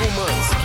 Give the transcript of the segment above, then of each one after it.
Шуманский.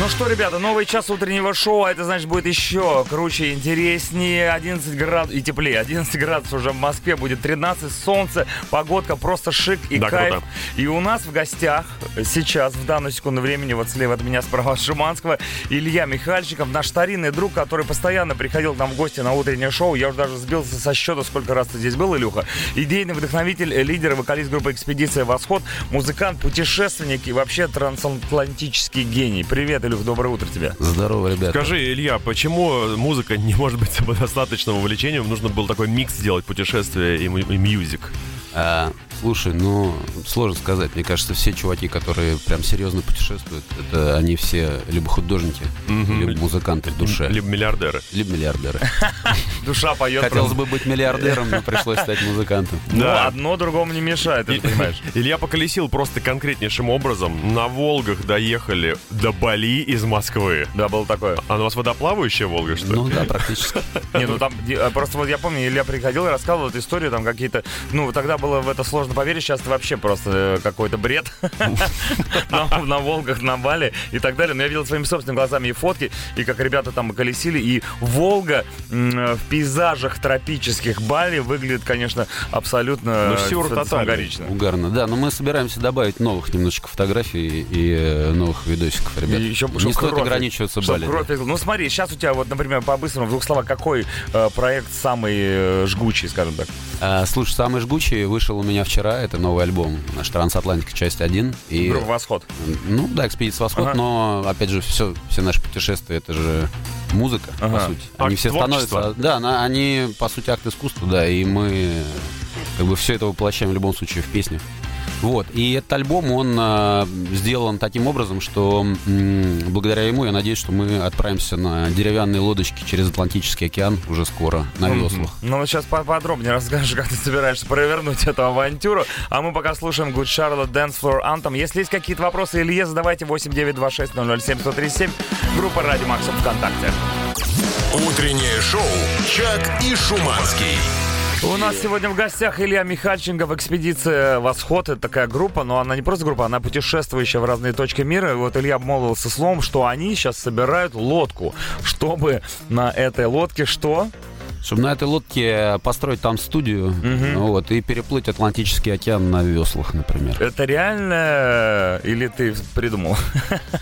Ну что, ребята, новый час утреннего шоу, а это значит будет еще круче, интереснее, 11 градусов и теплее. 11 градусов уже в Москве, будет 13, солнце, погодка просто шик и Да, кайф. круто. И у нас в гостях сейчас, в данную секунду времени, вот слева от меня, справа от Шуманского, Илья Михальчиков, наш старинный друг, который постоянно приходил к нам в гости на утреннее шоу. Я уже даже сбился со счета, сколько раз ты здесь был, Илюха. Идейный вдохновитель, лидер вокалист группы «Экспедиция Восход», музыкант, путешественник и вообще трансатлантический гений. Привет, Илюх, доброе утро тебе. Здорово, ребята. Скажи, Илья, почему музыка не может быть самодостаточным увлечением? Нужно было такой микс сделать, путешествие и, и мьюзик. А, слушай, ну, сложно сказать. Мне кажется, все чуваки, которые прям серьезно путешествуют, это они все либо художники, Мгм. либо музыканты в душе, Либо миллиардеры. либо миллиардеры. Душа поет. Хотелось бы быть миллиардером, но пришлось стать музыкантом. Ну, Да. одно другому не мешает, ты понимаешь. Илья поколесил просто конкретнейшим образом. На Волгах доехали до Бали из Москвы. Да, было такое. А у вас водоплавающая Волга, что ли? Ну да, практически. Не, ну там э, просто вот я помню, Илья приходил и рассказывал эту историю, там какие-то, ну тогда было в это сложно поверить, сейчас это вообще просто э, какой-то бред на, Волгах, на Бали и так далее. Но я видел своими собственными глазами и фотки, и как ребята там колесили, и Волга м, в пейзажах тропических Бали выглядит, конечно, абсолютно Ну, э, фантастично. Угарно. Да, но мы собираемся добавить новых немножечко фотографий и э, новых видосиков, ребят. И еще, Не стоит кровь- ограничиваться Бали. кровь- Ну смотри, сейчас у тебя вот, например, по-быстрому, в двух словах, какой э, проект самый э, жгучий, скажем так? А, слушай, самый жгучий вышел у меня вчера. Это новый альбом. Наш Трансатлантика, часть 1. И, Группа «Восход». ну да, экспедиция Восход, Ага. но опять же, все, все наши путешествия это же музыка, Ага. по сути. Акт Они все творчества. становятся. Да, на- они по сути акт искусства, да, и мы как бы все это воплощаем в любом случае в песню. Вот. И этот альбом, он а, сделан таким образом, что м, благодаря ему я надеюсь, что мы отправимся на деревянные лодочки через Атлантический океан уже скоро на веслах. Ну, вот сейчас поподробнее расскажешь, как ты собираешься провернуть эту авантюру. А мы пока слушаем Good Charlotte Dance Floor Anthem. Если есть какие-то вопросы Илье, задавайте 8926 007 137. Группа Ради Макса ВКонтакте. Утреннее шоу «Чак и Шуманский». У нас сегодня в гостях Илья Михальченков, экспедиция «Восход». Это такая группа, но она не просто группа, она путешествующая в разные точки мира. И вот Илья обмолвился словом, что они сейчас собирают лодку, чтобы на этой лодке что? Чтобы на этой лодке построить там студию ну вот, и переплыть Атлантический океан на веслах, например. Это реально или ты придумал?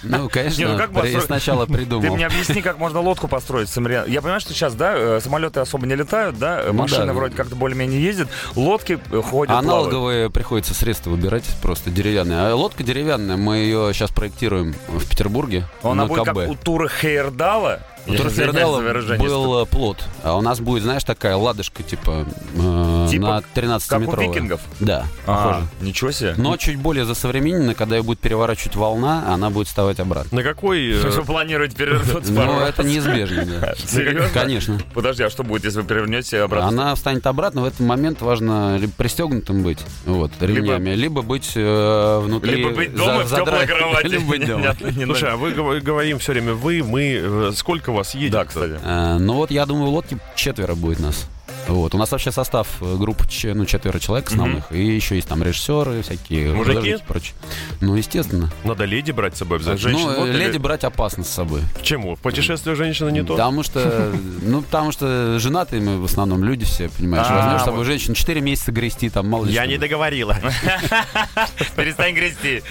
Ну, конечно, Не, ну как построить? сначала Ты придумал. мне объясни, как можно лодку построить. Я понимаю, что сейчас, да, э, самолеты особо не летают, да, э, Ну машины да. вроде как-то более-менее ездят, лодки э, ходят, плавают. Аналоговые приходится средства выбирать, просто деревянные. А лодка деревянная, мы ее сейчас проектируем в Петербурге. Она на будет КБ. как у Тура Хейердала. У Я Тура извиняюсь Фердала за выражение. был э, плот, а у нас будет, знаешь, такая ладошка, типа, э, Типа на как 13 у метровая. викингов? Да, А, похоже. ничего себе. Но чуть более засовремененно, когда ее будет переворачивать волна, она будет вставать обратно. На какой... э, вы планируете перевернуться пару Ну, это неизбежно, да. Серьезно? Конечно. Подожди, а что будет, если вы перевернете обратно? Она встанет обратно. В этот момент важно либо пристегнутым быть, вот, ремнями, либо, быть внутри... Либо быть дома в теплой кровати. Либо быть дома. Слушай, а вы гов- говорим все время вы, мы. э, Вас едет? Да, кстати. Э, Ну вот, я думаю, в лодке четверо будет нас. Вот. У нас вообще состав э, группы че- ну, четверо человек основных, и еще есть там режиссеры, всякие Мужики? и прочее. Ну, естественно. Надо леди брать с собой обязательно. Женщин ну, вот э, или- леди брать опасно с собой. Почему? В путешествие женщина не то? Потому что, ну, потому что женатые мы в основном люди все, понимаешь. А, Возьмешь с собой женщину 4 месяца грести, там мало ли Я не договорила. Перестань грести.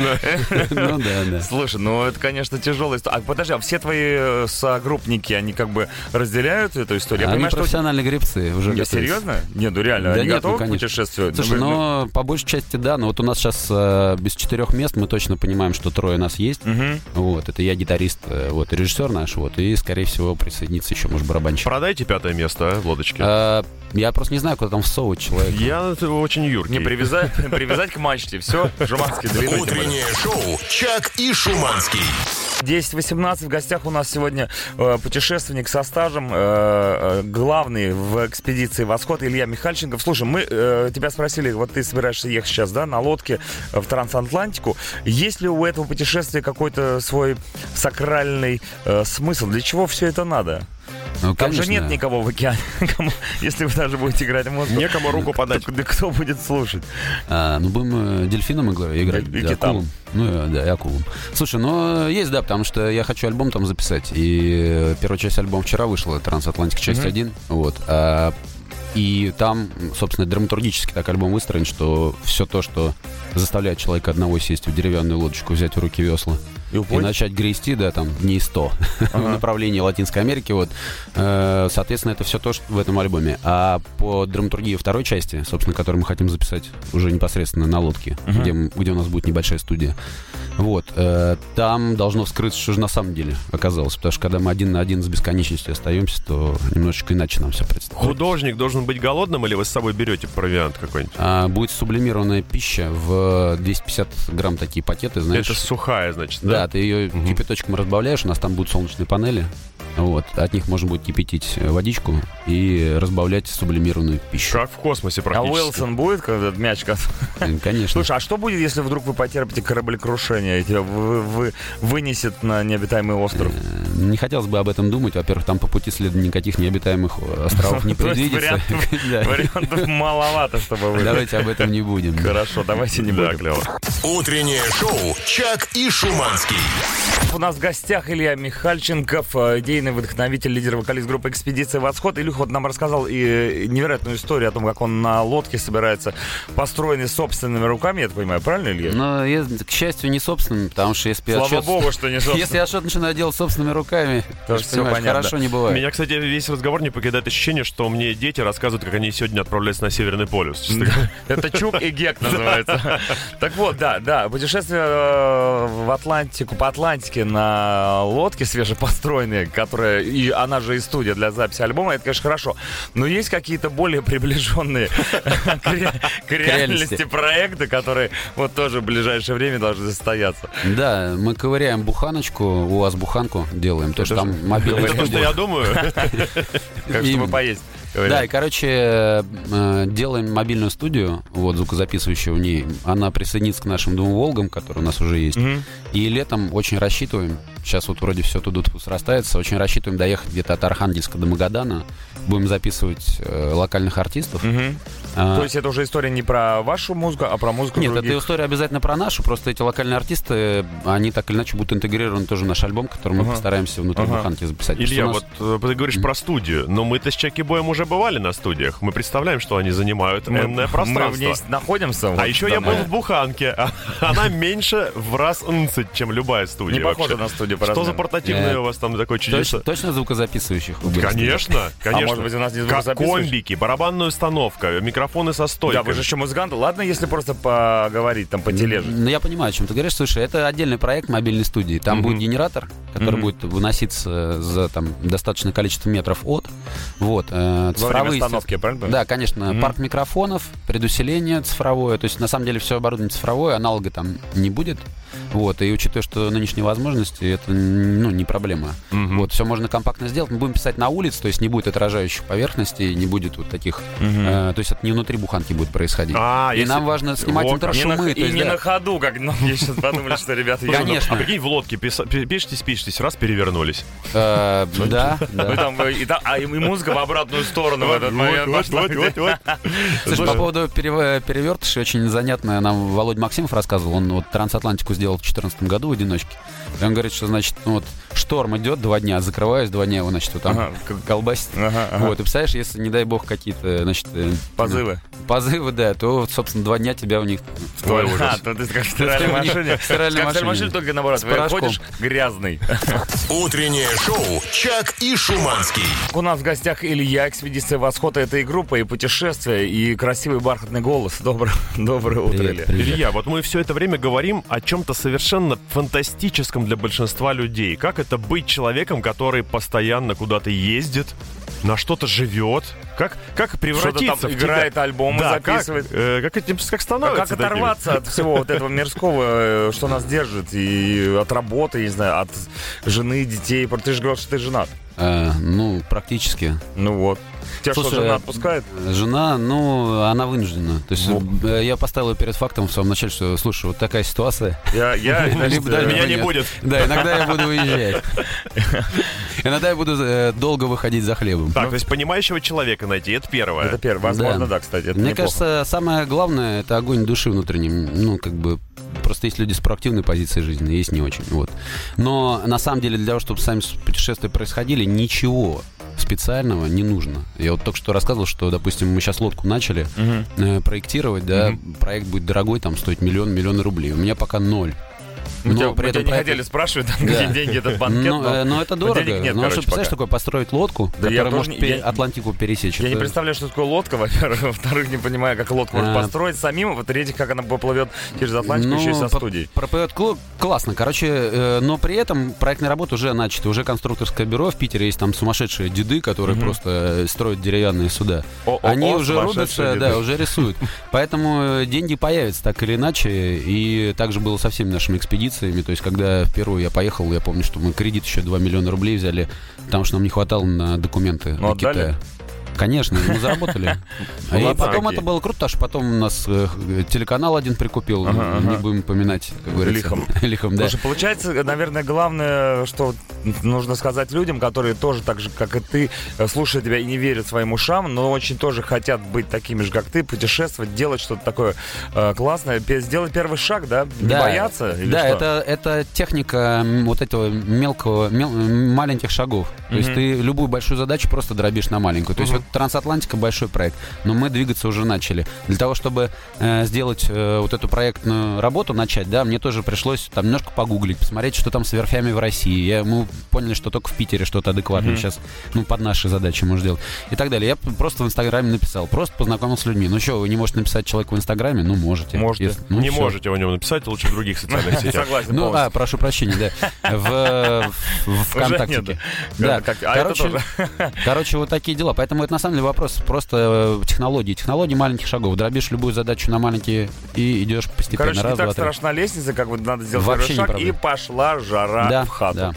Ну да, да. Слушай, ну это, конечно, тяжелая история. А подожди, а все твои э, согруппники, они как бы разделяют эту историю? Я понимаю, что... профессиональные гребцы уже Серьезно? Не, ну реально, Да они нет, готовы ну, конечно. путешествию? Слушай, Ну, но по большей части да, но вот у нас сейчас э, без четырех мест мы точно понимаем, что трое нас есть. Мгм. Вот, это я гитарист, э, вот, и режиссер наш, вот, и, скорее всего, присоединится еще, может, барабанщик. Продайте пятое место а, в лодочке. Э, я просто не знаю, куда там всовывать человека. Я очень юркий. Не привязать, привязать к мачте. Все, более. Утреннее шоу «Чак и Шуманский». 10-18 в гостях у нас сегодня э, путешественник со стажем, э, э, главный в экспедиции «Восход» Илья Михальченков. Слушай, мы э, тебя спросили, вот ты собираешься ехать сейчас, да, на лодке в Трансатлантику. Есть ли у этого путешествия какой-то свой сакральный э, смысл? Для чего все это надо? Ну, Там же конечно. нет никого в океане, кому- если вы даже будете играть музыку. Некому руку подать. Да кто будет слушать? А, ну, будем э, дельфином игра- играть. И- и да, акулам. Ну, э, да, и акулам. Слушай, ну, есть, да, потому что я хочу альбом там записать. И э, первая часть альбома вчера вышла, «Трансатлантик. Часть Мгм. 1». Вот. А, и там, собственно, драматургически так альбом выстроен, что все то, что заставляет человека одного сесть в деревянную лодочку, взять в руки весла И и начать грести, да, там, дней 100 в Ага. направлении Латинской Америки, вот. Э, Соответственно, это все то, что в этом альбоме. А по драматургии второй части, собственно, которую мы хотим записать уже непосредственно на лодке, Мгм. где, где у нас будет небольшая студия, вот, э, там должно вскрыться, что же на самом деле оказалось. Потому что когда мы один на один с бесконечностью остаемся, то немножечко иначе нам все представляет. Художник должен быть голодным, или вы с собой берете провиант какой-нибудь? А, будет сублимированная пища в 250 грамм такие пакеты, знаешь. Это сухая, значит, Да, да? ты ее Мгм. кипяточком разбавляешь, у нас там будут солнечные панели. Вот, от них можно будет кипятить э, водичку и разбавлять сублимированную пищу. Как в космосе А практически. Уилсон будет, когда этот мяч Э, Конечно. Слушай, а что будет, если вдруг вы потерпите кораблекрушение, и тебя вы- вы- вынесет на необитаемый остров? Э, Не хотелось бы об этом думать. Во-первых, там по пути следа никаких необитаемых э, островов не предвидится. Да. Вариантов маловато, чтобы вы... Давайте об этом не будем. Хорошо, давайте не будем. Утреннее шоу «Чак и Шуманский». У нас в гостях Илья Михальченков, э, идейный вдохновитель, лидер вокалист группы «Экспедиция Восход». Илюха вот нам рассказал и невероятную историю о том, как он на лодке собирается, построенный собственными руками, я так понимаю, правильно, Илья? Но, я, к счастью, не собственным, потому что если я Слава что-то- богу, что не собственно. Если я что-то начинаю делать собственными руками, То понимаешь, понятно. хорошо не бывает. Меня, кстати, весь разговор не покидает ощущение, что мне дети рассказывают, как они сегодня отправляются на Северный полюс. Это Чук и Гек называется. Так вот, да, да, путешествие э, в Атлантику, по Атлантике на лодке свежепостроенной, которая, и она же и студия для записи альбома, это, конечно, хорошо. Но есть какие-то более приближенные к ре- к реальности проекты, которые вот тоже в ближайшее время должны состояться. Да, мы ковыряем буханочку, у вас буханку делаем, то что там мобильная Это то, что я думаю. Как чтобы Именно. поесть. Да, говорят. и, короче, э, делаем мобильную студию, вот, звукозаписывающую в ней. Она присоединится к нашим двум «Волгам», которые у нас уже есть. Мгм. И летом очень рассчитываем, сейчас вот вроде все туда срастается, очень рассчитываем доехать где-то от Архангельска до Магадана. Будем записывать э, локальных артистов. Мгм. А, То есть это уже история не про вашу музыку, а про музыку Нет, других? эта история обязательно про нашу, просто эти локальные артисты, они так или иначе будут интегрированы тоже в наш альбом, который мы Ага. постараемся внутри Ага. буханки записать. Илья, нас- вот э, ты говоришь про студию, но мы-то с Чаки Боем уже бывали на студиях. Мы представляем, что они занимают мы, энное мы в пространство. ней находимся. А вот еще я был в Буханке. а Она меньше в раз нцать, чем любая студия Не похоже на студию по Что за портативное у вас там такое чудеса? точно звукозаписывающих? Конечно, конечно. А может быть, у нас не Как звукозаписывающий? комбики, барабанная установка, микрофоны со Да, стойкой. вы же еще музыканты. Ладно, если просто поговорить, там, потележить. Ну, я понимаю, о чем ты говоришь. Слушай, это отдельный проект мобильной студии. Там будет генератор, который Мгм. будет выноситься за там достаточное количество метров от. Вот. э, цифровые остановки, правильно? Да, конечно, Мгм. парк микрофонов, предусиление цифровое. То есть, на самом деле, все оборудование цифровое, аналога там не будет. Вот, и учитывая, что нынешние возможности, это ну, не проблема. Мгм. Вот, все можно компактно сделать. Мы будем писать на улице, то есть не будет отражающих поверхностей, не будет вот таких. Мгм. э, то есть это не внутри буханки будет происходить. А, и если- нам важно снимать Вот на- и есть, не да. на ходу, как многие сейчас подумали, что ребята... Конечно. А прикинь, в лодке пишетесь, пишетесь, раз перевернулись. Э, Да, да. а и музыка в обратную сторону в этот момент. Слушай, по поводу перев- перевертышей очень занятно нам Володя Максимов рассказывал. Он вот трансатлантику сделал в 2014 году в одиночке. И он говорит, что, значит, ну вот шторм идет два дня, закрываюсь два дня, его, значит, вот там Ага. колбасит. Ага, ага. Вот, и представляешь, если, не дай бог, какие-то, значит... э, Позывы. Позывы, да, то, вот, собственно, два дня тебя у них... Ой, А, ужас. то ты как в стиральной в машине. в стиральной в машине. машине, только наоборот. Выходишь грязный. Утреннее шоу «Чак и Шуманский». У нас в гостях Илья, экспедиция Восхода этой группы, и путешествия, и красивый бархатный голос. Доброе, доброе утро, Привет, Илья. привет. Илья, вот мы все это время говорим о чем-то совершенно фантастическом для большинства людей. Как это быть человеком, который постоянно куда-то ездит, на что-то живет? Как, как превратиться там в тебя? играет альбомы, Да, как, записывает. э, как, этим, как А становится как оторваться от всего вот этого мирского, э, что нас держит, и от работы, не знаю, от жены, детей? Ты же говорил, что ты женат. Э, ну, практически. Ну вот. Тебя Слушай, что, жена отпускает? Жена, ну, она вынуждена. То есть Ну. э, я поставил ее перед фактом в самом начале, что, слушай, вот такая ситуация. Я, я, значит, э, Меня не будет. Да, иногда я буду уезжать. Иногда я буду э, долго выходить за хлебом. Так, то есть понимающего человека найти, это первое. Это первое. Возможно, да, кстати. Мне кажется, самое главное это огонь души внутренней. Ну, как бы просто есть люди с проактивной позицией жизни, есть не очень. Вот. Но на самом деле для того, чтобы сами путешествия происходили, ничего специального не нужно. Я вот только что рассказывал, что, допустим, мы сейчас лодку начали Мгм. э, проектировать, да, проект будет дорогой, там стоит миллион, миллионы рублей. У меня пока ноль. Мы Но тебя, при мы тебя этом не хотели спрашивать, там, Да. где деньги этот банкет, но, э, но это дорого. денег нет, ну, короче, что, представляешь, такое построить лодку, Да которая может не- пере- я- Атлантику пересечь. Я не Это- представляю, что такое лодка, во-первых. Во-вторых, не понимаю, как лодку можно А. построить самим. а В-третьих, как она поплывет через Атлантику еще и со Ну, студией. Проплывет классно. Короче, э, но при этом проектная работа уже начата. Уже конструкторское бюро в Питере есть там сумасшедшие деды, которые Мгм. просто э, строят деревянные суда. О-о-о, Они уже сумасшедшие рубятся, деды. да, уже рисуют. Поэтому э, деньги появятся так или иначе. И также было со всеми нашими экспедициями. То есть, когда в Перу я поехал, я помню, что мы кредит еще 2 миллиона рублей взяли, потому что нам не хватало на документы Ну, до отдали? Китая. Конечно, мы заработали. И потом это было круто, что потом у нас э, телеканал один прикупил, не будем поминать, как говорится. Лихом. Лихом, да. Получается, наверное, главное, что нужно сказать людям, которые тоже так же, как и ты, слушают тебя и не верят своим ушам, но очень тоже хотят быть такими же, как ты, путешествовать, делать что-то такое э, классное, сделать первый шаг, да? Не бояться? Да, это, это техника вот этого мелкого, мел- маленьких шагов. То есть ты любую большую задачу просто дробишь на маленькую. То есть вот Трансатлантика большой проект, но мы двигаться уже начали. Для того, чтобы э, сделать э, вот эту проектную работу, начать, да, мне тоже пришлось там немножко погуглить, посмотреть, что там с верфями в России. Я, мы поняли, что только в Питере что-то адекватное Мгм. сейчас, ну, под наши задачи можно сделать. И так далее. Я просто в Инстаграме написал, просто познакомился с людьми. Ну что, вы не можете написать человеку в Инстаграме? Ну, можете. Можете. Если- ну, не всё. можете о нем написать, лучше в других социальных сетях. Согласен Ну, а, прошу прощения, да. В, в Уже ВКонтакте. нет. Да, а короче, вот такие дела. Поэтому это на самом деле вопрос просто э, технологии. Технологии маленьких шагов. Дробишь любую задачу на маленькие и идешь постепенно. Короче, Раз, не так два, страшна лестница, как вот надо сделать Вообще шаг, и пошла жара Да, в хату. да.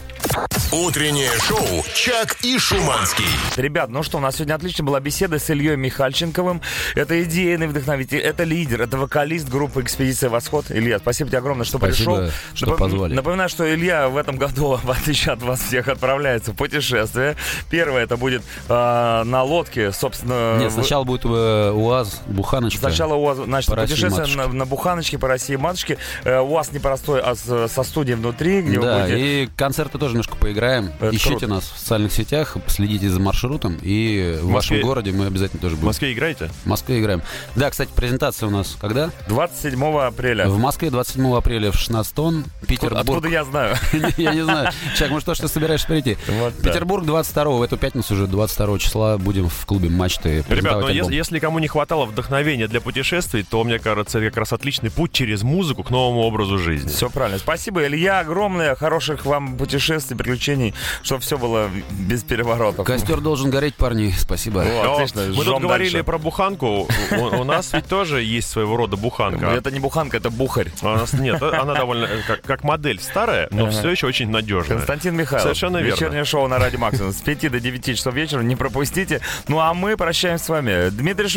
Утреннее шоу «Чак и Шуманский». Ребят, ну что, у нас сегодня отлично была беседа с Ильей Михальченковым. Это идейный вдохновитель, это лидер, это вокалист группы «Экспедиция Восход». Илья, спасибо тебе огромное, что Спасибо, пришел. что Напом- позвали. Напоминаю, что Илья в этом году, в отличие от вас всех, отправляется в путешествие. Первое это будет э, на лодке, собственно. Нет, вы- сначала будет э, УАЗ, буханочка. Сначала у вас, значит, путешествие матушке. на, на Буханочке по России матушке. Э, у вас непростой, а с- со студией внутри, где Да, вы будете... и концерты тоже немножко поиграем. Это Ищите круто. нас в социальных сетях, следите за маршрутом, и в, Москве- вашем городе мы обязательно тоже В будем. Москве играете? В Москве играем. Да, кстати, презентация у нас когда? 27 апреля. В Москве 27 апреля в 16 тонн. Петербург. Откуда я знаю? Я не знаю. Чак, может, то, что ты собираешься прийти? Петербург 22 в эту пятницу уже 22 числа будем в клубе «Мачты» Ребят, но если, если кому не хватало вдохновения для путешествий, то, мне кажется, это как раз отличный путь через музыку к новому образу жизни. Все правильно. Спасибо, Илья, огромное. Хороших вам путешествий, приключений, чтобы все было без переворотов. Костер должен гореть, парни. Спасибо. О, Но отлично, Мы тут говорили дальше. про буханку. У, у нас ведь тоже есть своего рода буханка. Это не буханка, это бухарь. А у нас нет, она довольно э, как, как модель старая, но Ага. все еще очень надежная. Константин Михайлов. Совершенно верно. Вечернее шоу на Радио Максимум с 5 до 9 часов вечера. Не пропустите. Ну а мы прощаемся с вами. Дмитрий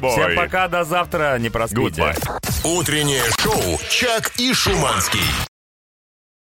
бой. Всем пока, до завтра. Не проспите. Goodbye. Утреннее шоу «Чак и Шуманский».